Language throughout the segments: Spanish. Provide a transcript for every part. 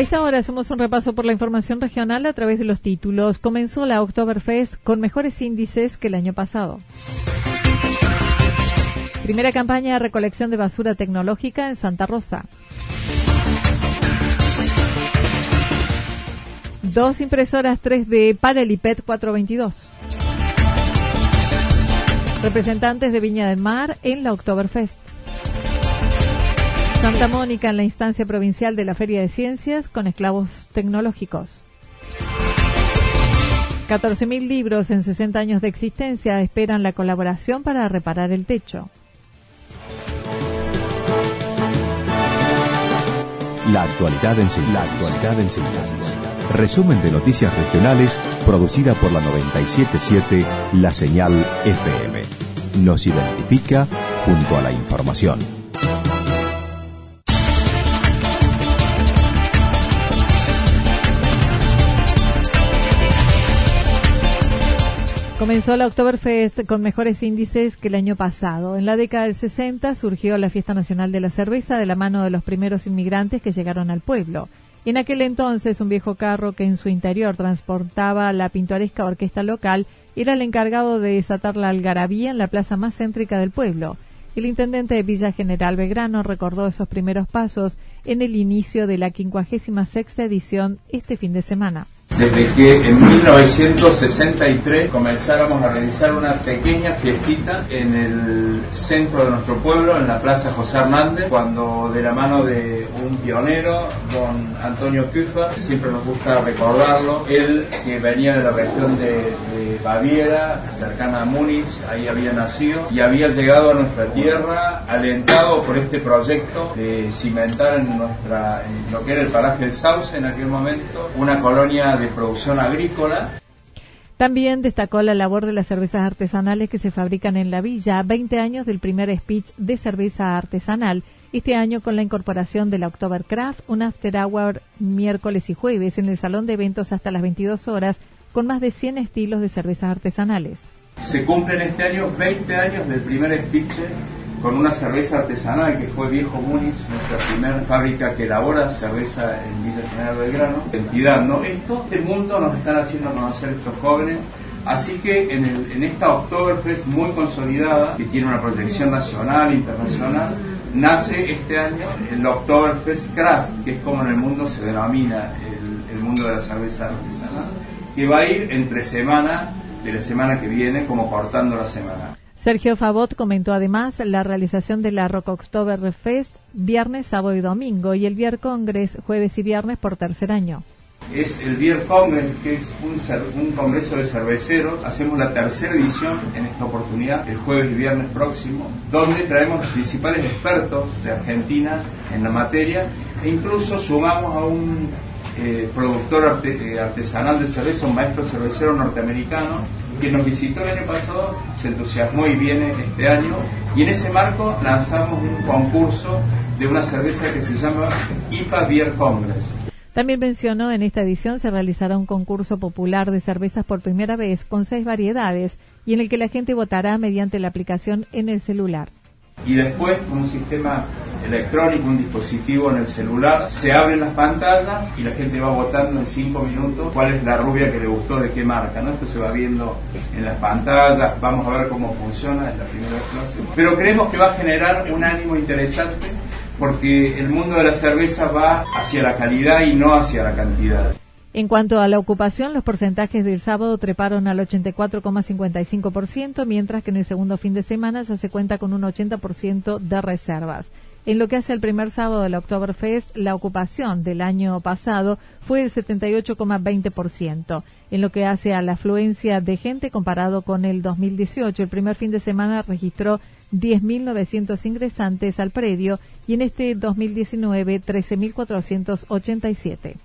A esta hora hacemos un repaso por la información regional a través de los títulos. Comenzó la Oktoberfest con mejores índices que el año pasado. Primera campaña de recolección de basura tecnológica en Santa Rosa. Dos impresoras 3D para el IPET 422. Representantes de Viña del Mar en la Oktoberfest. Santa Mónica en la instancia provincial de la Feria de Ciencias con esclavos tecnológicos. 14.000 libros en 60 años de existencia esperan la colaboración para reparar el techo. La actualidad en síntesis. Resumen de noticias regionales producida por la 977 La Señal FM. Nos identifica junto a la información. Comenzó la Oktoberfest con mejores índices que el año pasado. En la década del 60 surgió la Fiesta Nacional de la Cerveza de la mano de los primeros inmigrantes que llegaron al pueblo. En aquel entonces, un viejo carro que en su interior transportaba la pintoresca orquesta local era el encargado de desatar la algarabía en la plaza más céntrica del pueblo. El intendente de Villa General Belgrano recordó esos primeros pasos en el inicio de la 56 edición este fin de semana desde que en 1963 comenzáramos a realizar una pequeña fiestita en el centro de nuestro pueblo, en la Plaza José Hernández, cuando de la mano de un pionero, don Antonio Küfer, siempre nos gusta recordarlo, él que venía de la región de, Baviera, cercana a Múnich, ahí había nacido, y había llegado a nuestra tierra alentado por este proyecto de cimentar en, nuestra, en lo que era el paraje del Sauce en aquel momento, una colonia de producción agrícola. También destacó la labor de las cervezas artesanales que se fabrican en la villa, 20 años del primer speech de cerveza artesanal, este año con la incorporación de la Oktobercraft, un after hour miércoles y jueves en el salón de eventos hasta las 22 horas, con más de 100 estilos de cervezas artesanales. Se cumplen este año 20 años del primer speech con una cerveza artesanal que fue Viejo Múnich, nuestra primera fábrica que elabora cerveza en Villa General Belgrano. Entidad, ¿no? Esto, este mundo nos están haciendo conocer estos jóvenes. Así que en, esta Oktoberfest muy consolidada, que tiene una proyección nacional internacional, nace este año el Oktoberfest Craft, que es como en el mundo se denomina el, el mundo de la cerveza artesanal, que va a ir entre semana de la semana que viene, como cortando la semana. Sergio Favot comentó además la realización de la Rock October Fest viernes, sábado y domingo y el Beer Congress jueves y viernes por tercer año. Es el Beer Congress, que es un, un congreso de cerveceros. Hacemos la tercera edición en esta oportunidad, el jueves y viernes próximo, donde traemos los principales expertos de Argentina en la materia e incluso sumamos a un eh, productor eh, artesanal de cerveza, un maestro cervecero norteamericano que nos visitó el año pasado se entusiasmó y viene este año. Y en ese marco lanzamos un concurso de una cerveza que se llama IPA Beer Congress. También mencionó en esta edición se realizará un concurso popular de cervezas por primera vez con seis variedades y en el que la gente votará mediante la aplicación en el celular. y después un sistema electrónico, un dispositivo en el celular, se abren las pantallas y la gente va votando en cinco minutos cuál es la rubia que le gustó de qué marca, ¿no? Esto se va viendo en las pantallas, vamos a ver cómo funciona, en la primera clase. Pero creemos que va a generar un ánimo interesante porque el mundo de la cerveza va hacia la calidad y no hacia la cantidad. En cuanto a la ocupación, los porcentajes del sábado treparon al 84,55%, mientras que en el segundo fin de semana ya se cuenta con un 80% de reservas. En lo que hace al primer sábado de la Oktoberfest, la ocupación del año pasado fue el 78,20%. En lo que hace a la afluencia de gente comparado con el 2018, el primer fin de semana registró 10.900 ingresantes al predio y en este 2019 13.487.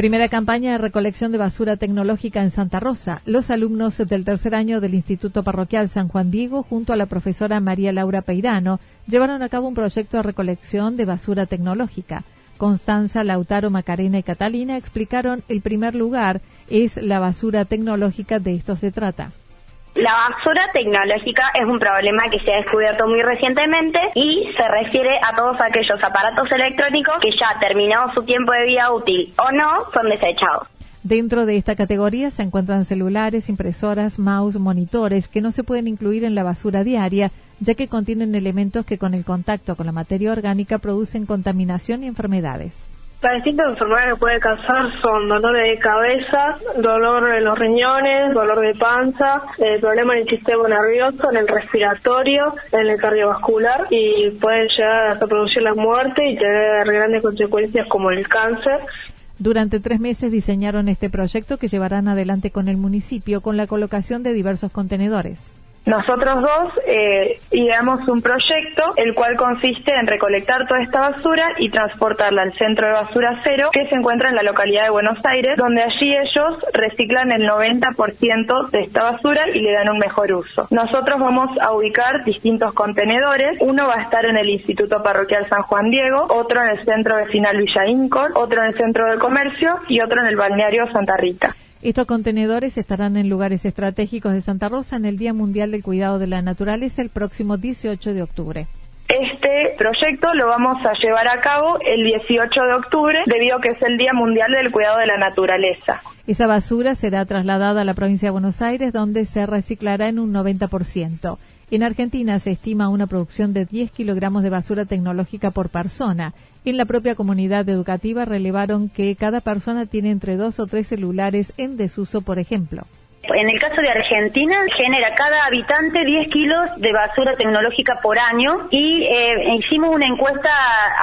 Primera campaña de recolección de basura tecnológica en Santa Rosa. Los alumnos del tercer año del Instituto Parroquial San Juan Diego, junto a la profesora María Laura Peirano, llevaron a cabo un proyecto de recolección de basura tecnológica. Constanza, Lautaro, Macarena y Catalina explicaron el primer lugar es la basura tecnológica, de esto se trata. La basura tecnológica es un problema que se ha descubierto muy recientemente y se refiere a todos aquellos aparatos electrónicos que ya terminado su tiempo de vida útil o no son desechados. Dentro de esta categoría se encuentran celulares, impresoras, mouse, monitores que no se pueden incluir en la basura diaria, ya que contienen elementos que con el contacto con la materia orgánica producen contaminación y enfermedades. Las distintas enfermedades que puede causar son dolor de cabeza, dolor en los riñones, dolor de panza, eh, problemas en el sistema nervioso, en el respiratorio, en el cardiovascular y pueden llegar hasta producir la muerte y tener grandes consecuencias como el cáncer. Durante tres meses diseñaron este proyecto que llevarán adelante con el municipio con la colocación de diversos contenedores. Nosotros dos eh, ideamos un proyecto el cual consiste en recolectar toda esta basura y transportarla al centro de basura cero que se encuentra en la localidad de Buenos Aires, donde allí ellos reciclan el 90% de esta basura y le dan un mejor uso. Nosotros vamos a ubicar distintos contenedores, uno va a estar en el Instituto Parroquial San Juan Diego, otro en el Centro Vecinal Villa Incor, otro en el Centro de Comercio y otro en el Balneario Santa Rita. Estos contenedores estarán en lugares estratégicos de Santa Rosa en el Día Mundial del Cuidado de la Naturaleza el próximo 18 de octubre. Este proyecto lo vamos a llevar a cabo el 18 de octubre debido a que es el Día Mundial del Cuidado de la Naturaleza. Esa basura será trasladada a la provincia de Buenos Aires donde se reciclará en un 90%. En Argentina se estima una producción de 10 kilogramos de basura tecnológica por persona. En la propia comunidad educativa relevaron que cada persona tiene entre dos o tres celulares en desuso, por ejemplo. En el caso de Argentina, genera cada habitante 10 kilos de basura tecnológica por año y eh, hicimos una encuesta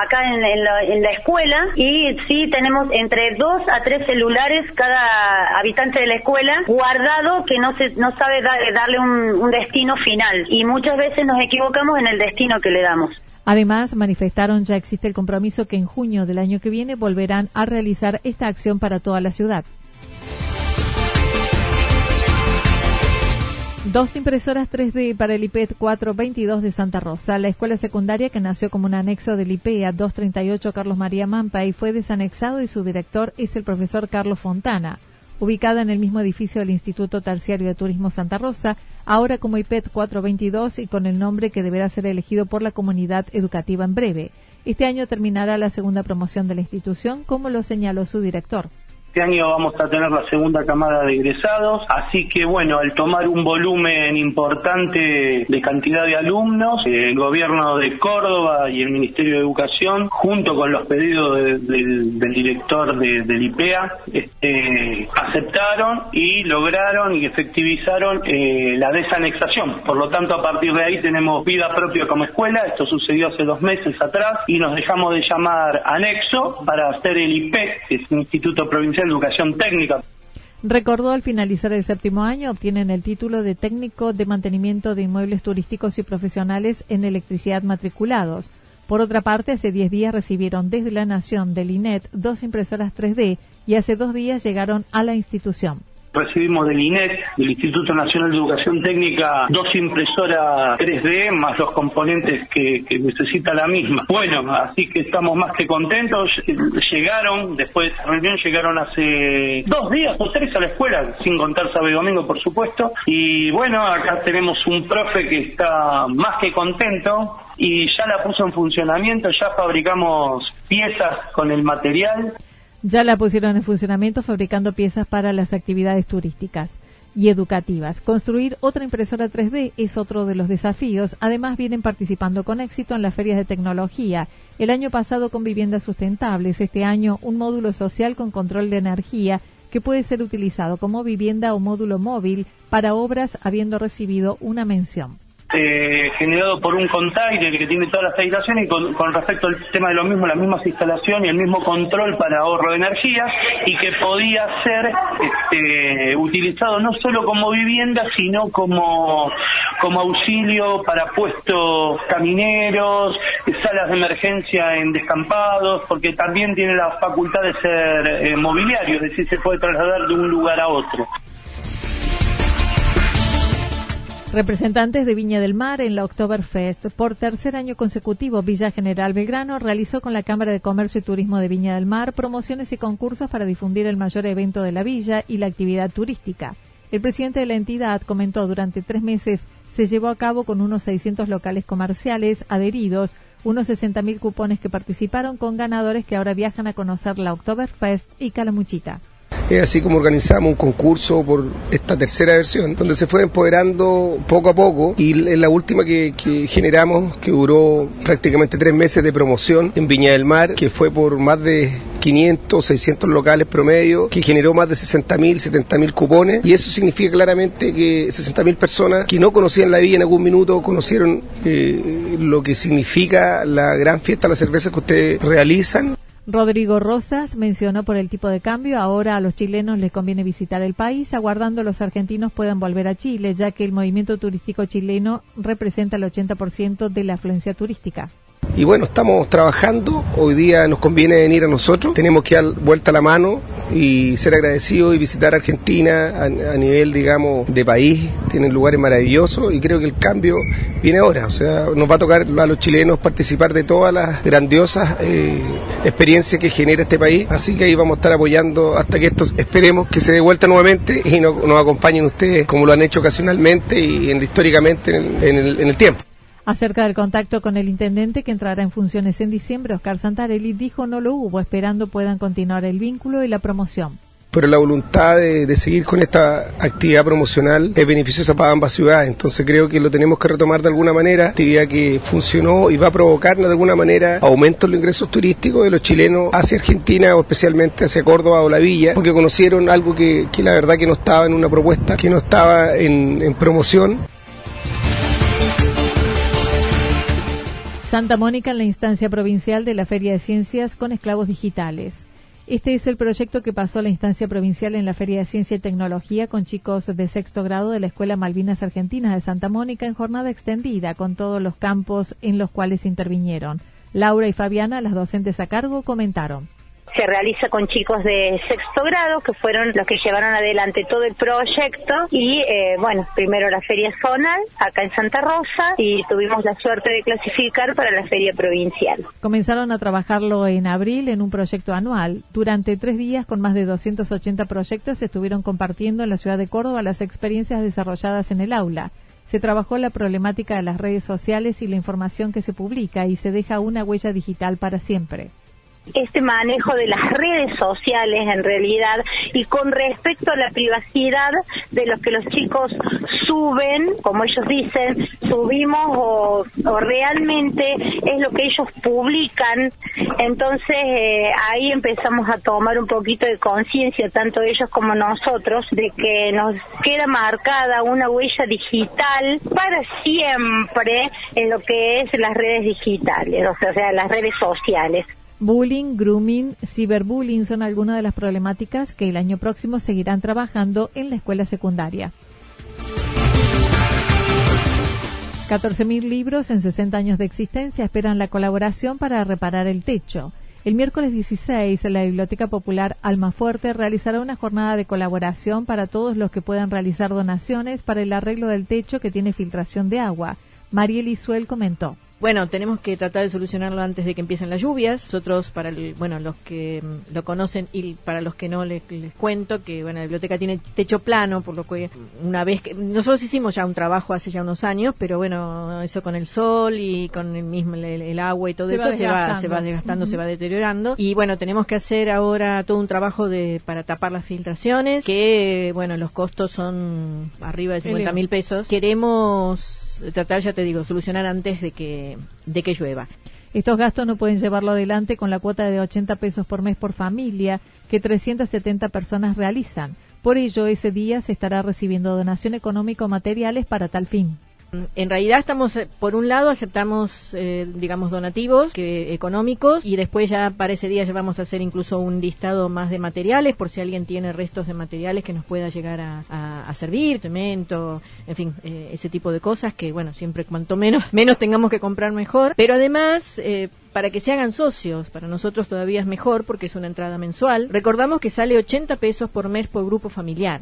acá en, la, escuela y sí tenemos entre 2 a 3 celulares cada habitante de la escuela guardado que no se no sabe darle un destino final y muchas veces nos equivocamos en el destino que le damos. Además, manifestaron ya existe el compromiso que en junio del año que viene volverán a realizar esta acción para toda la ciudad. Dos impresoras 3D para el IPET 422 de Santa Rosa. La escuela secundaria que nació como un anexo del IPEA 238 Carlos María Mampa y fue desanexado y su director es el profesor Carlos Fontana. Ubicada en el mismo edificio del Instituto Terciario de Turismo Santa Rosa, ahora como IPET 422 y con el nombre que deberá ser elegido por la comunidad educativa en breve. Este año terminará la segunda promoción de la institución, como lo señaló su director. Este año vamos a tener la segunda camada de egresados, así que bueno, al tomar un volumen importante de cantidad de alumnos, el gobierno de Córdoba y el Ministerio de Educación, junto con los pedidos del director del IPEA, este, aceptaron y lograron y efectivizaron eh, la desanexación. Por lo tanto, a partir de ahí tenemos vida propia como escuela, esto sucedió hace dos meses atrás, y nos dejamos de llamar anexo para hacer el IPE, que es el Instituto Provincial educación técnica. Recordó al finalizar el séptimo año obtienen el título de técnico de mantenimiento de inmuebles turísticos y profesionales en electricidad matriculados. Por otra parte, hace 10 días recibieron desde la Nación del INET dos impresoras 3D y hace dos días llegaron a la institución. Recibimos del INET, del Instituto Nacional de Educación Técnica, dos impresoras 3D más los componentes que, necesita la misma. Bueno, así que estamos más que contentos. Llegaron, después de esa reunión, llegaron hace dos días o tres a la escuela, sin contar sábado y domingo, por supuesto. Y bueno, acá tenemos un profe que está más que contento y ya la puso en funcionamiento, ya fabricamos piezas con el material ya la pusieron en funcionamiento fabricando piezas para las actividades turísticas y educativas. Construir otra impresora 3D es otro de los desafíos. Además, vienen participando con éxito en las ferias de tecnología. El año pasado con viviendas sustentables, este año un módulo social con control de energía que puede ser utilizado como vivienda o módulo móvil para obras habiendo recibido una mención eh, generado por un container que tiene todas las habitaciones y con, respecto al tema de lo mismo, las mismas instalaciones y el mismo control para ahorro de energía y que podía ser este, utilizado no solo como vivienda, sino como, como auxilio para puestos camineros, salas de emergencia en descampados, porque también tiene la facultad de ser eh, mobiliario, es decir, se puede trasladar de un lugar a otro. Representantes de Viña del Mar en la Oktoberfest. Por tercer año consecutivo, Villa General Belgrano realizó con la Cámara de Comercio y Turismo de Viña del Mar promociones y concursos para difundir el mayor evento de la villa y la actividad turística. El presidente de la entidad comentó durante tres meses se llevó a cabo con unos 600 locales comerciales adheridos, unos 60.000 cupones que participaron con ganadores que ahora viajan a conocer la Oktoberfest y Calamuchita. Es así como organizamos un concurso por esta tercera versión, donde se fue empoderando poco a poco y la última que, generamos, que duró prácticamente tres meses de promoción en Viña del Mar, que fue por más de 500, 600 locales promedio, que generó más de 60.000, 70.000 cupones y eso significa claramente que 60.000 personas que no conocían la villa en algún minuto conocieron eh, lo que significa la gran fiesta de la cerveza que ustedes realizan Rodrigo Rosas mencionó por el tipo de cambio, ahora a los chilenos les conviene visitar el país, aguardando los argentinos puedan volver a Chile, ya que el movimiento turístico chileno representa el 80% de la afluencia turística. Y bueno, estamos trabajando, hoy día nos conviene venir a nosotros, tenemos que dar vuelta la mano y ser agradecidos y visitar Argentina a, nivel, digamos, de país, tienen lugares maravillosos y creo que el cambio viene ahora, o sea, nos va a tocar a los chilenos participar de todas las grandiosas eh, experiencias que genera este país, así que ahí vamos a estar apoyando hasta que esto esperemos que se dé vuelta nuevamente y nos acompañen ustedes como lo han hecho ocasionalmente y históricamente en el tiempo. Acerca del contacto con el intendente que entrará en funciones en diciembre, Oscar Santarelli dijo no lo hubo, esperando puedan continuar el vínculo y la promoción pero la voluntad de, seguir con esta actividad promocional es beneficiosa para ambas ciudades. Entonces creo que lo tenemos que retomar de alguna manera, actividad que funcionó y va a provocar de alguna manera aumento en los ingresos turísticos de los chilenos hacia Argentina o especialmente hacia Córdoba o la Villa, porque conocieron algo que, la verdad que no estaba en una propuesta, que no estaba en promoción. Santa Mónica en la instancia provincial de la Feria de Ciencias con esclavos digitales. Este es el proyecto que pasó a la instancia provincial en la Feria de Ciencia y Tecnología con chicos de sexto grado de la Escuela Malvinas Argentinas de Santa Mónica en jornada extendida con todos los campos en los cuales intervinieron. Laura y Fabiana, las docentes a cargo, comentaron se realiza con chicos de sexto grado, que fueron los que llevaron adelante todo el proyecto. Y eh, bueno, primero la feria zonal, acá en Santa Rosa, y tuvimos la suerte de clasificar para la feria provincial. Comenzaron a trabajarlo en abril en un proyecto anual. Durante tres días, con más de 280 proyectos, estuvieron compartiendo en la ciudad de Córdoba las experiencias desarrolladas en el aula. Se trabajó la problemática de las redes sociales y la información que se publica y se deja una huella digital para siempre este manejo de las redes sociales en realidad y con respecto a la privacidad de lo que los chicos suben, como ellos dicen, subimos o, realmente es lo que ellos publican. Entonces eh, ahí empezamos a tomar un poquito de conciencia, tanto ellos como nosotros, de que nos queda marcada una huella digital para siempre en lo que es las redes digitales, o sea, las redes sociales. Bullying, grooming, ciberbullying son algunas de las problemáticas que el año próximo seguirán trabajando en la escuela secundaria. 14.000 libros en 60 años de existencia esperan la colaboración para reparar el techo. El miércoles 16, la Biblioteca Popular Almafuerte realizará una jornada de colaboración para todos los que puedan realizar donaciones para el arreglo del techo que tiene filtración de agua. Mariel Isuel comentó. Bueno, tenemos que tratar de solucionarlo antes de que empiecen las lluvias. Nosotros, para el, bueno, los que mm, lo conocen y para los que no les, cuento que bueno, la biblioteca tiene techo plano, por lo que una vez que nosotros hicimos ya un trabajo hace ya unos años, pero bueno, eso con el sol y con el mismo el, agua y todo eso se va se va desgastando, se va deteriorando. Y bueno, tenemos que hacer ahora todo un trabajo de para tapar las filtraciones, que bueno, los costos son arriba de 50 mil pesos. Queremos tratar, ya te digo, solucionar antes de que, de que llueva. Estos gastos no pueden llevarlo adelante con la cuota de 80 pesos por mes por familia que 370 personas realizan. Por ello, ese día se estará recibiendo donación económica o materiales para tal fin. En realidad estamos, eh, por un lado, aceptamos, eh, digamos, donativos que, económicos y después ya para ese día ya vamos a hacer incluso un listado más de materiales por si alguien tiene restos de materiales que nos pueda llegar a, servir, cemento, en fin, eh, ese tipo de cosas que, bueno, siempre cuanto menos, menos tengamos que comprar mejor. Pero además, para que se hagan socios, para nosotros todavía es mejor porque es una entrada mensual. Recordamos que sale 80 pesos por mes por grupo familiar.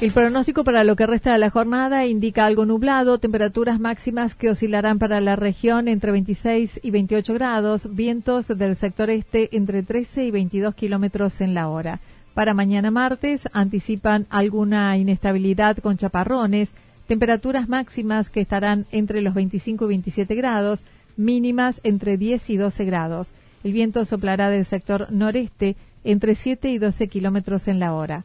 El pronóstico para lo que resta de la jornada indica algo nublado, temperaturas máximas que oscilarán para la región entre 26 y 28 grados, vientos del sector este entre 13 y 22 kilómetros en la hora. Para mañana martes anticipan alguna inestabilidad con chaparrones, temperaturas máximas que estarán entre los 25 y 27 grados, mínimas entre 10 y 12 grados. El viento soplará del sector noreste entre 7 y 12 kilómetros en la hora.